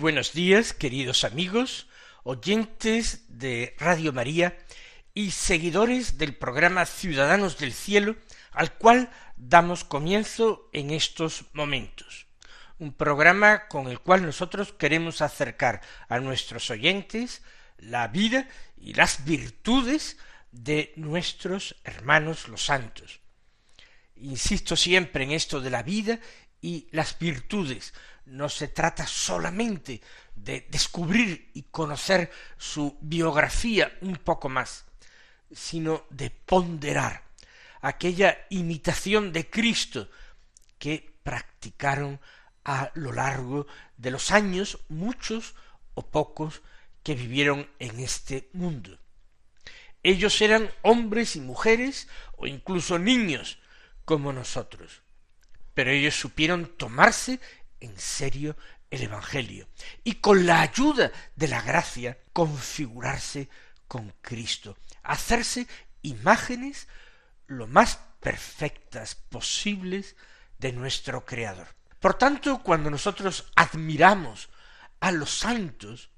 Buenos días, queridos amigos, oyentes de Radio María y seguidores del programa Ciudadanos del Cielo, al cual damos comienzo en estos momentos. Un programa con el cual nosotros queremos acercar a nuestros oyentes la vida y las virtudes de nuestros hermanos los santos. Insisto siempre en esto de la vida y las virtudes, no se trata solamente de descubrir y conocer su biografía un poco más, sino de ponderar aquella imitación de Cristo que practicaron a lo largo de los años, muchos o pocos, que vivieron en este mundo. Ellos eran hombres y mujeres o incluso niños como nosotros, pero ellos supieron tomarse en serio el Evangelio y con la ayuda de la gracia configurarse con Cristo, hacerse imágenes lo más perfectas posibles de nuestro Creador. Por tanto, cuando nosotros admiramos a los santos,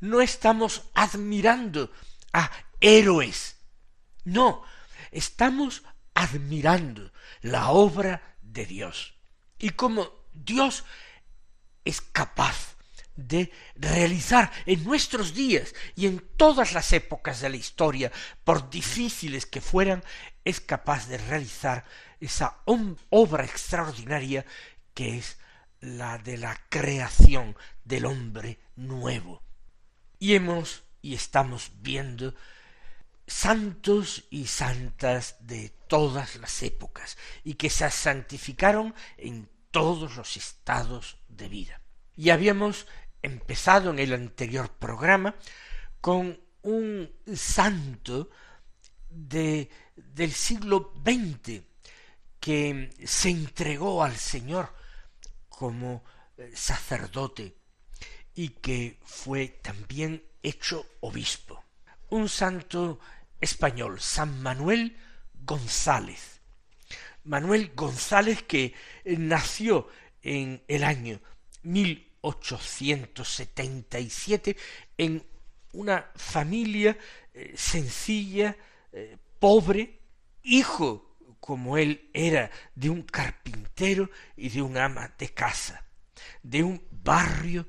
no estamos admirando a héroes, no, estamos admirando la obra de Dios. Y como Dios es capaz de realizar en nuestros días y en todas las épocas de la historia, por difíciles que fueran, es capaz de realizar esa obra extraordinaria que es la de la creación del hombre nuevo. Y hemos y estamos viendo santos y santas de todas las épocas y que se santificaron en todos los estados de vida. Y habíamos empezado en el anterior programa con un santo de, del siglo XX que se entregó al Señor como eh, sacerdote y que fue también hecho obispo. Un santo español, San Manuel González, Manuel González, que eh, nació en el año 1877 en una familia eh, sencilla, eh, pobre, hijo, como él era, de un carpintero y de un ama de casa, de un barrio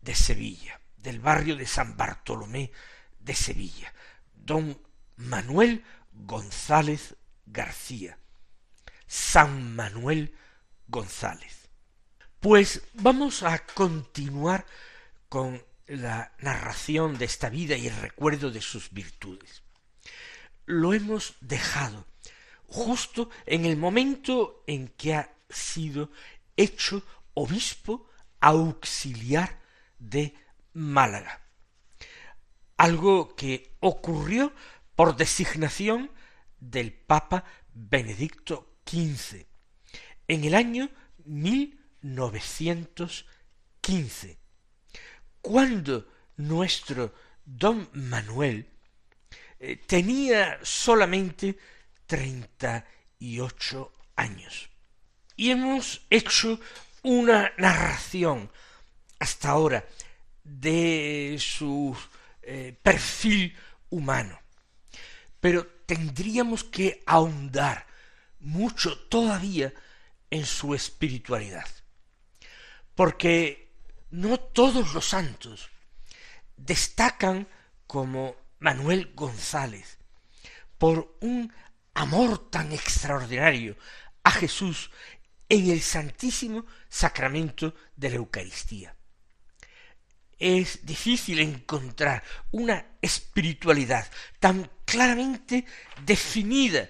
de Sevilla, del barrio de San Bartolomé de Sevilla, don Manuel González García, San Manuel González. Pues vamos a continuar con la narración de esta vida y el recuerdo de sus virtudes. Lo hemos dejado justo en el momento en que ha sido hecho obispo auxiliar de Málaga. Algo que ocurrió por designación del Papa Benedicto en el año 1915, cuando nuestro don Manuel eh, tenía solamente treinta y ocho años. Y hemos hecho una narración hasta ahora de su eh, perfil humano. Pero tendríamos que ahondar mucho todavía en su espiritualidad. Porque no todos los santos destacan como Manuel González por un amor tan extraordinario a Jesús en el santísimo sacramento de la Eucaristía. Es difícil encontrar una espiritualidad tan claramente definida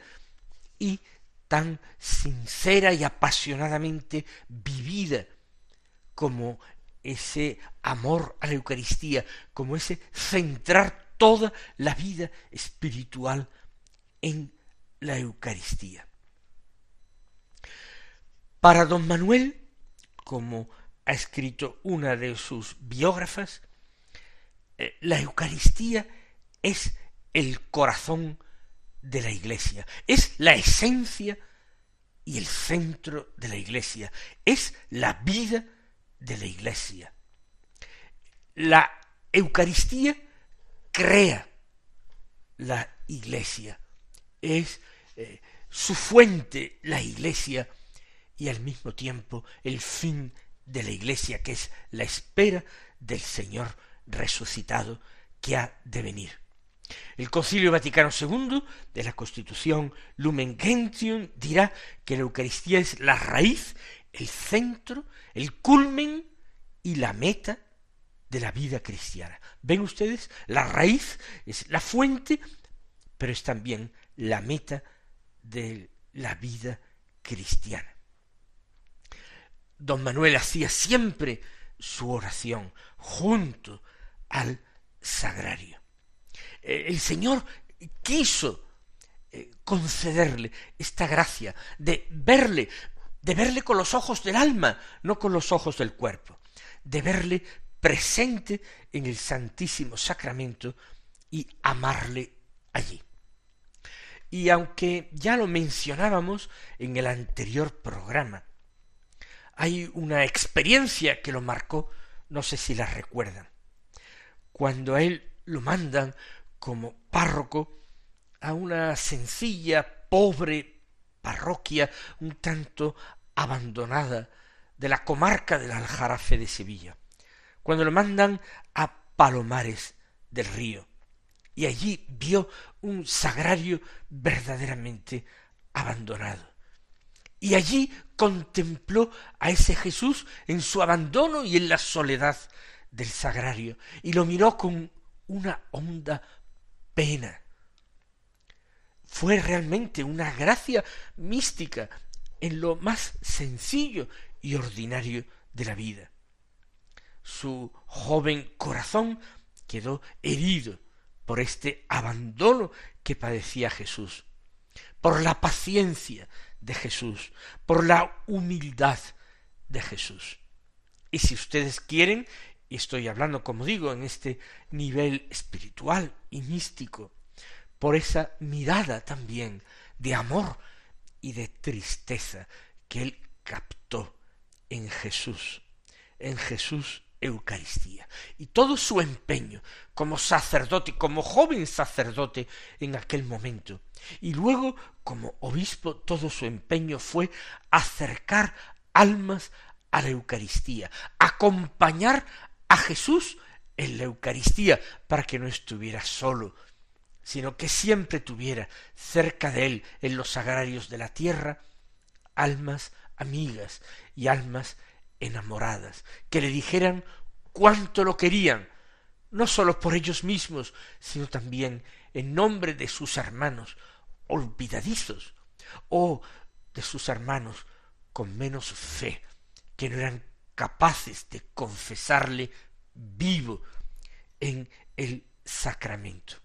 y tan sincera y apasionadamente vivida como ese amor a la Eucaristía, como ese centrar toda la vida espiritual en la Eucaristía. Para don Manuel, como ha escrito una de sus biógrafas, eh, la Eucaristía es el corazón de la Iglesia, es la esencia y el centro de la Iglesia, es la vida de la Iglesia. La Eucaristía crea la Iglesia, es eh, su fuente la Iglesia y al mismo tiempo el fin de la Iglesia, que es la espera del Señor resucitado que ha de venir. El Concilio Vaticano II de la Constitución Lumen Gentium dirá que la Eucaristía es la raíz, el centro, el culmen y la meta de la vida cristiana. ¿Ven ustedes? La raíz es la fuente, pero es también la meta de la vida cristiana. Don Manuel hacía siempre su oración junto al sagrario. Eh, el Señor quiso eh, concederle esta gracia de verle, de verle con los ojos del alma, no con los ojos del cuerpo, de verle presente en el Santísimo Sacramento y amarle allí. Y aunque ya lo mencionábamos en el anterior programa, hay una experiencia que lo marcó, no sé si la recuerdan. Cuando a él lo mandan como párroco a una sencilla, pobre parroquia un tanto abandonada de la comarca del Aljarafe de Sevilla, cuando lo mandan a Palomares del Río, y allí vio un sagrario verdaderamente abandonado. Y allí contempló a ese Jesús en su abandono y en la soledad del sagrario, y lo miró con una honda pena. Fue realmente una gracia mística en lo más sencillo y ordinario de la vida. Su joven corazón quedó herido por este abandono que padecía Jesús, por la paciencia de Jesús, por la humildad de Jesús. Y si ustedes quieren, y estoy hablando, como digo, en este nivel espiritual y místico, por esa mirada también de amor y de tristeza que él captó en Jesús, en Jesús Eucaristía. Y todo su empeño como sacerdote, como joven sacerdote en aquel momento, y luego como obispo, todo su empeño fue acercar almas a la Eucaristía, acompañar a Jesús en la Eucaristía para que no estuviera solo, sino que siempre tuviera cerca de él en los sagrarios de la tierra almas amigas y almas enamoradas, que le dijeran cuánto lo querían, no sólo por ellos mismos, sino también en nombre de sus hermanos olvidadizos, o de sus hermanos con menos fe, que no eran capaces de confesarle vivo en el sacramento.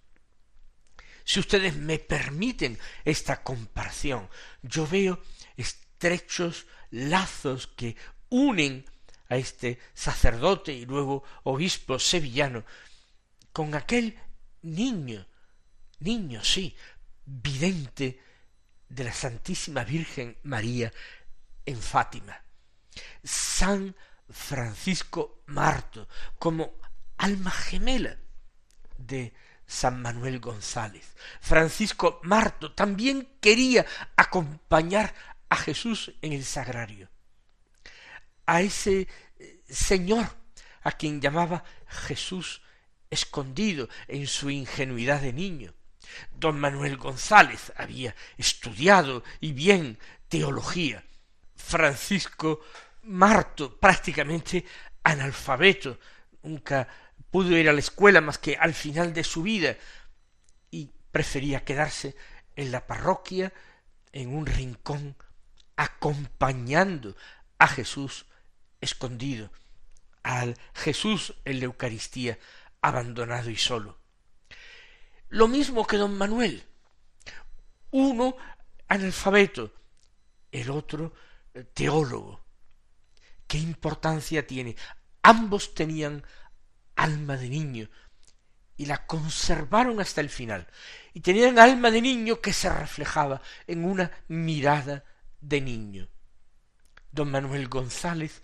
Si ustedes me permiten esta comparación, yo veo estrechos lazos que unen a este sacerdote y luego obispo sevillano con aquel niño, niño, sí, vidente de la Santísima Virgen María en Fátima. San Francisco Marto como alma gemela de San Manuel González. Francisco Marto también quería acompañar a Jesús en el sagrario. A ese eh, Señor a quien llamaba Jesús escondido en su ingenuidad de niño. Don Manuel González había estudiado y bien teología. Francisco Marto, prácticamente analfabeto, nunca pudo ir a la escuela más que al final de su vida y prefería quedarse en la parroquia, en un rincón, acompañando a Jesús escondido, al Jesús en la Eucaristía abandonado y solo. Lo mismo que don Manuel, uno analfabeto, el otro eh, teólogo. ¿Qué importancia tiene? Ambos tenían alma de niño y la conservaron hasta el final. Y tenían alma de niño que se reflejaba en una mirada de niño. Don Manuel González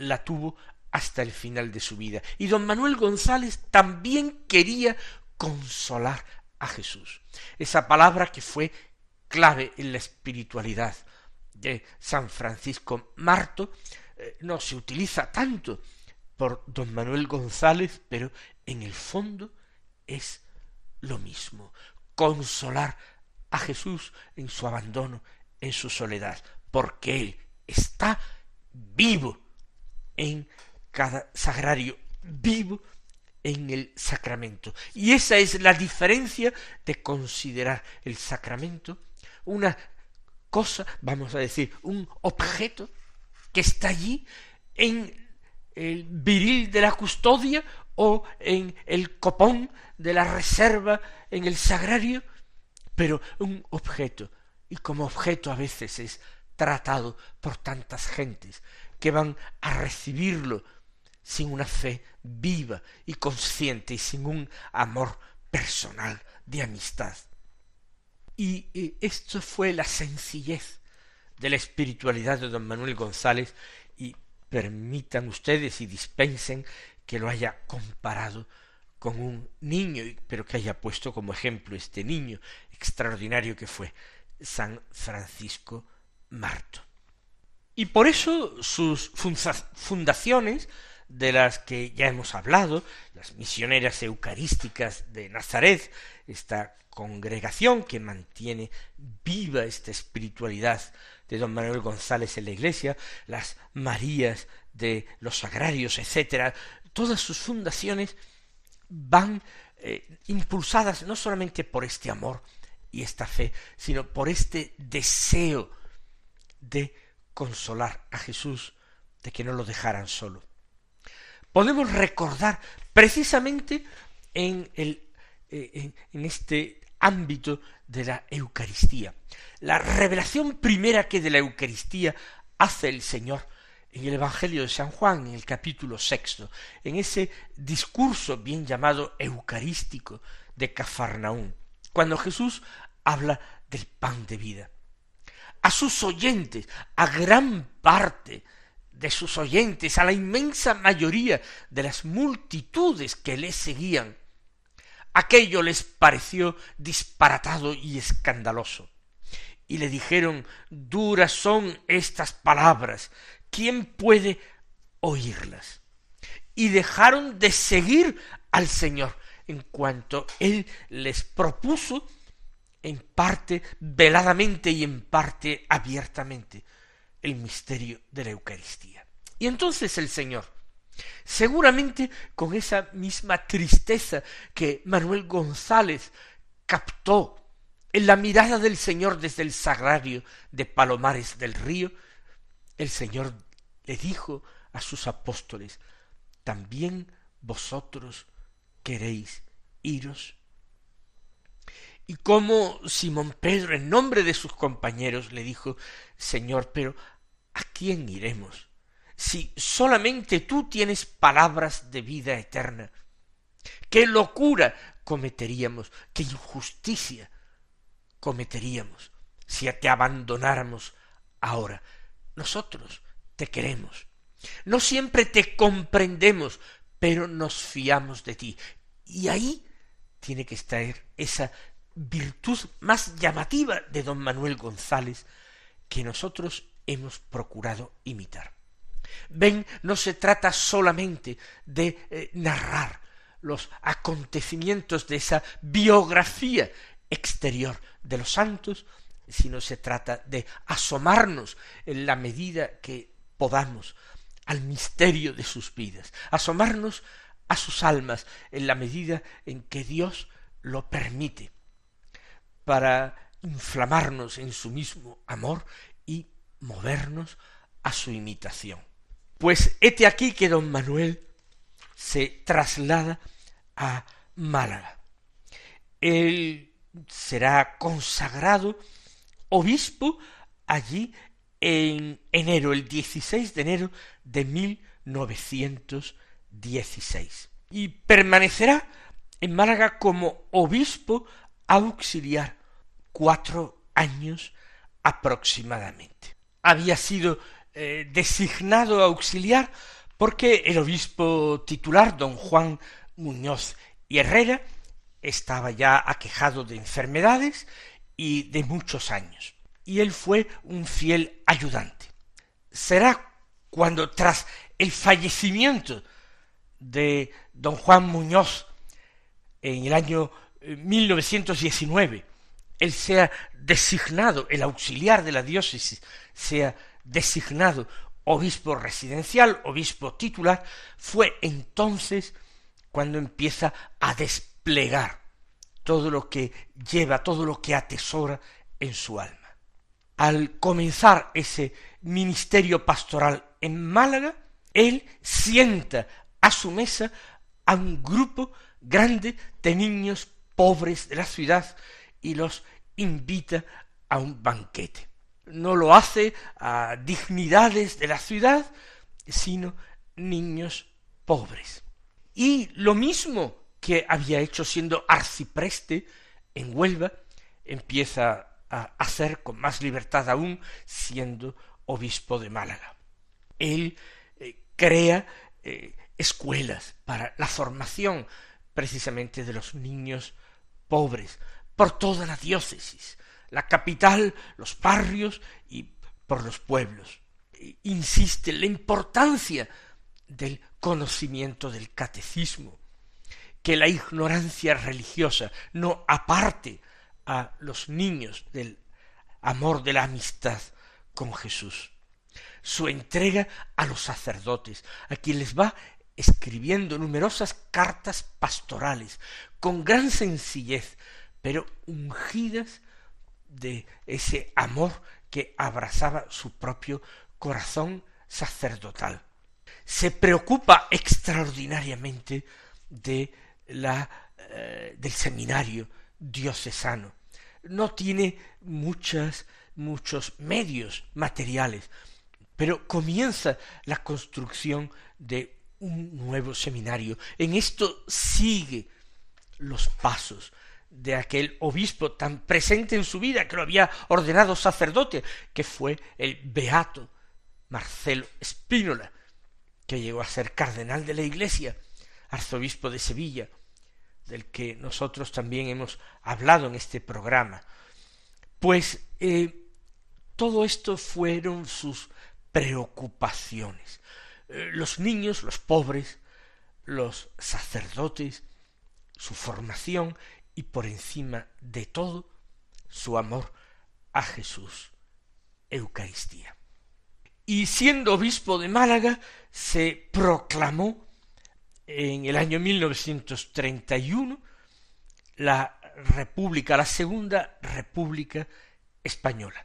la tuvo hasta el final de su vida. Y don Manuel González también quería consolar a Jesús. Esa palabra que fue clave en la espiritualidad de San Francisco Marto eh, no se utiliza tanto por don Manuel González, pero en el fondo es lo mismo, consolar a Jesús en su abandono, en su soledad, porque Él está vivo en cada sagrario, vivo en el sacramento. Y esa es la diferencia de considerar el sacramento una cosa, vamos a decir, un objeto que está allí en el viril de la custodia o en el copón de la reserva en el sagrario, pero un objeto, y como objeto a veces es tratado por tantas gentes que van a recibirlo sin una fe viva y consciente y sin un amor personal de amistad. Y, y esto fue la sencillez de la espiritualidad de don Manuel González permitan ustedes y dispensen que lo haya comparado con un niño, pero que haya puesto como ejemplo este niño extraordinario que fue San Francisco Marto. Y por eso sus fundaciones, de las que ya hemos hablado, las misioneras eucarísticas de Nazaret, esta congregación que mantiene viva esta espiritualidad de don Manuel González en la iglesia, las Marías de los Sagrarios, etcétera, todas sus fundaciones van eh, impulsadas no solamente por este amor y esta fe, sino por este deseo de consolar a Jesús, de que no lo dejaran solo. Podemos recordar precisamente en, el, eh, en este ámbito de la Eucaristía. La revelación primera que de la Eucaristía hace el Señor en el Evangelio de San Juan, en el capítulo sexto, en ese discurso bien llamado eucarístico de Cafarnaún, cuando Jesús habla del pan de vida. A sus oyentes, a gran parte de sus oyentes, a la inmensa mayoría de las multitudes que le seguían, aquello les pareció disparatado y escandaloso. Y le dijeron duras son estas palabras, ¿quién puede oírlas? Y dejaron de seguir al Señor en cuanto Él les propuso en parte veladamente y en parte abiertamente el misterio de la Eucaristía. Y entonces el Señor, seguramente con esa misma tristeza que Manuel González captó en la mirada del Señor desde el sagrario de Palomares del Río, el Señor le dijo a sus apóstoles, ¿también vosotros queréis iros? Y como Simón Pedro, en nombre de sus compañeros, le dijo, Señor, pero ¿a quién iremos? Si solamente tú tienes palabras de vida eterna. ¿Qué locura cometeríamos? ¿Qué injusticia cometeríamos si te abandonáramos ahora? Nosotros te queremos. No siempre te comprendemos, pero nos fiamos de ti. Y ahí tiene que estar esa virtud más llamativa de don Manuel González que nosotros hemos procurado imitar. Ven, no se trata solamente de eh, narrar los acontecimientos de esa biografía exterior de los santos, sino se trata de asomarnos en la medida que podamos al misterio de sus vidas, asomarnos a sus almas en la medida en que Dios lo permite, para inflamarnos en su mismo amor y movernos a su imitación. Pues hete aquí que don Manuel se traslada a Málaga. Él será consagrado obispo allí en enero, el 16 de enero de 1916. Y permanecerá en Málaga como obispo auxiliar cuatro años aproximadamente. Había sido eh, designado auxiliar porque el obispo titular, don Juan Muñoz y Herrera, estaba ya aquejado de enfermedades y de muchos años, y él fue un fiel ayudante. Será cuando tras el fallecimiento de don Juan Muñoz en el año 1919, eh, él sea designado, el auxiliar de la diócesis, sea designado obispo residencial, obispo titular, fue entonces cuando empieza a desplegar todo lo que lleva, todo lo que atesora en su alma. Al comenzar ese ministerio pastoral en Málaga, él sienta a su mesa a un grupo grande de niños pobres de la ciudad y los invita a un banquete. No lo hace a dignidades de la ciudad, sino niños pobres. Y lo mismo que había hecho siendo arcipreste en Huelva, empieza a hacer con más libertad aún siendo obispo de Málaga. Él eh, crea eh, escuelas para la formación precisamente de los niños pobres por toda la diócesis, la capital, los barrios y por los pueblos. Insiste en la importancia del conocimiento del catecismo, que la ignorancia religiosa no aparte a los niños del amor de la amistad con Jesús. Su entrega a los sacerdotes, a quienes va escribiendo numerosas cartas pastorales, con gran sencillez, pero ungidas de ese amor que abrazaba su propio corazón sacerdotal. Se preocupa extraordinariamente de la eh, del seminario diocesano. No tiene muchas muchos medios materiales, pero comienza la construcción de un nuevo seminario. En esto sigue los pasos de aquel obispo tan presente en su vida que lo había ordenado sacerdote, que fue el beato Marcelo Spínola, que llegó a ser cardenal de la Iglesia, arzobispo de Sevilla, del que nosotros también hemos hablado en este programa. Pues eh, todo esto fueron sus preocupaciones. Eh, los niños, los pobres, los sacerdotes, su formación y por encima de todo su amor a Jesús, Eucaristía. Y siendo obispo de Málaga, se proclamó en el año 1931 la República, la Segunda República Española,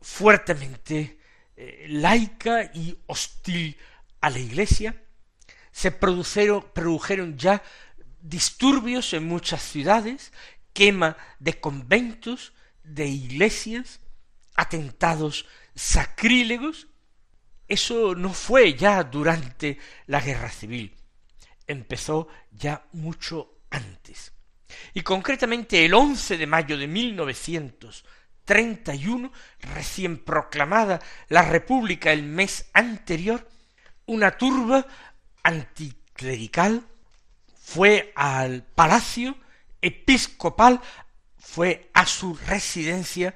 fuertemente eh, laica y hostil a la Iglesia, se produjeron, ya disturbios en muchas ciudades, quema de conventos, de iglesias, atentados sacrílegos. Eso no fue ya durante la guerra civil, empezó ya mucho antes. Y concretamente el 11 de mayo de 1931, recién proclamada la República el mes anterior, una turba anticlerical fue al palacio episcopal, fue a su residencia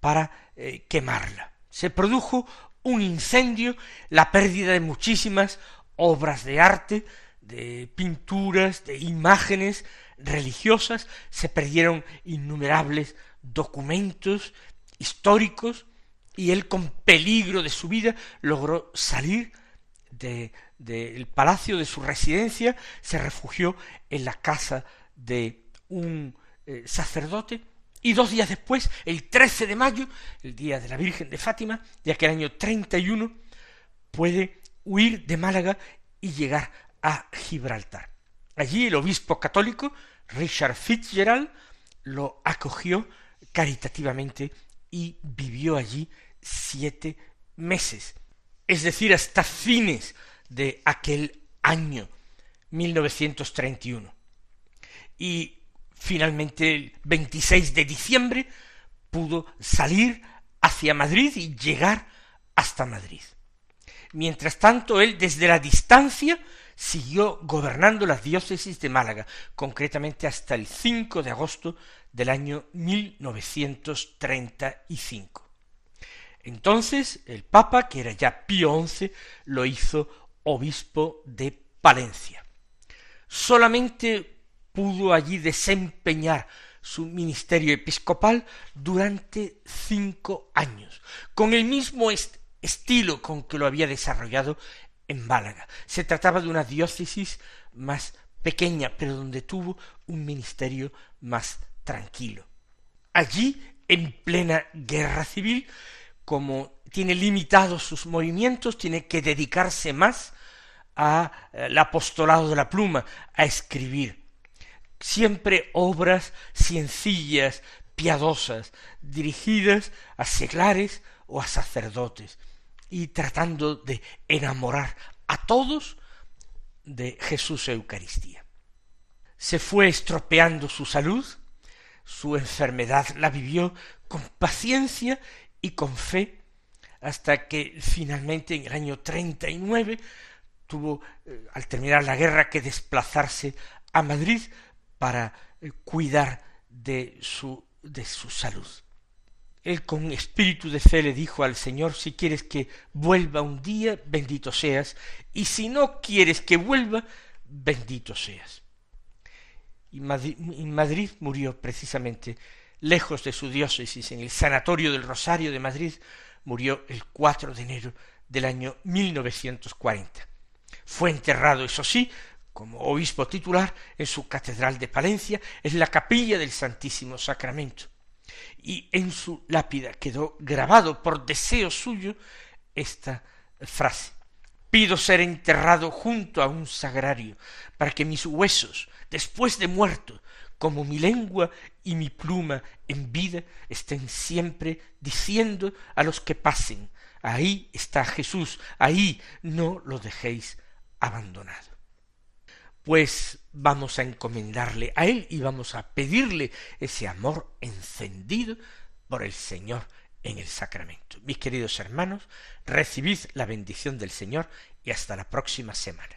para eh, quemarla. Se produjo un incendio, la pérdida de muchísimas obras de arte, de pinturas, de imágenes religiosas, se perdieron innumerables documentos históricos y él con peligro de su vida logró salir del palacio de su residencia, se refugió en la casa de un eh, sacerdote y dos días después, el 13 de mayo, el día de la Virgen de Fátima, de aquel año 31, puede huir de Málaga y llegar a Gibraltar. Allí el obispo católico, Richard Fitzgerald, lo acogió caritativamente y vivió allí siete meses, es decir, hasta fines de aquel año 1931. Y finalmente el 26 de diciembre pudo salir hacia Madrid y llegar hasta Madrid. Mientras tanto, él desde la distancia siguió gobernando las diócesis de Málaga, concretamente hasta el 5 de agosto del año 1935. Entonces el Papa, que era ya Pío XI, lo hizo obispo de Palencia. Solamente pudo allí desempeñar su ministerio episcopal durante cinco años, con el mismo estilo con que lo había desarrollado en Málaga. Se trataba de una diócesis más pequeña, pero donde tuvo un ministerio más tranquilo. Allí, en plena guerra civil, como tiene limitados sus movimientos, tiene que dedicarse más al eh, apostolado de la pluma, a escribir. Siempre obras sencillas, piadosas, dirigidas a seglares o a sacerdotes, y tratando de enamorar a todos de Jesús Eucaristía. Se fue estropeando su salud, su enfermedad la vivió con paciencia y con fe hasta que finalmente en el año treinta y nueve tuvo eh, al terminar la guerra que desplazarse a Madrid para eh, cuidar de su de su salud. Él con espíritu de fe le dijo al Señor, si quieres que vuelva un día, bendito seas, y si no quieres que vuelva, bendito seas. Y Madrid murió precisamente lejos de su diócesis, en el Sanatorio del Rosario de Madrid, murió el 4 de enero del año 1940. Fue enterrado, eso sí, como obispo titular en su catedral de Palencia, en la capilla del Santísimo Sacramento. Y en su lápida quedó grabado por deseo suyo esta frase. Pido ser enterrado junto a un sagrario, para que mis huesos, después de muerto, como mi lengua y mi pluma en vida estén siempre diciendo a los que pasen, ahí está Jesús, ahí no lo dejéis abandonado. Pues vamos a encomendarle a Él y vamos a pedirle ese amor encendido por el Señor en el sacramento. Mis queridos hermanos, recibid la bendición del Señor y hasta la próxima semana.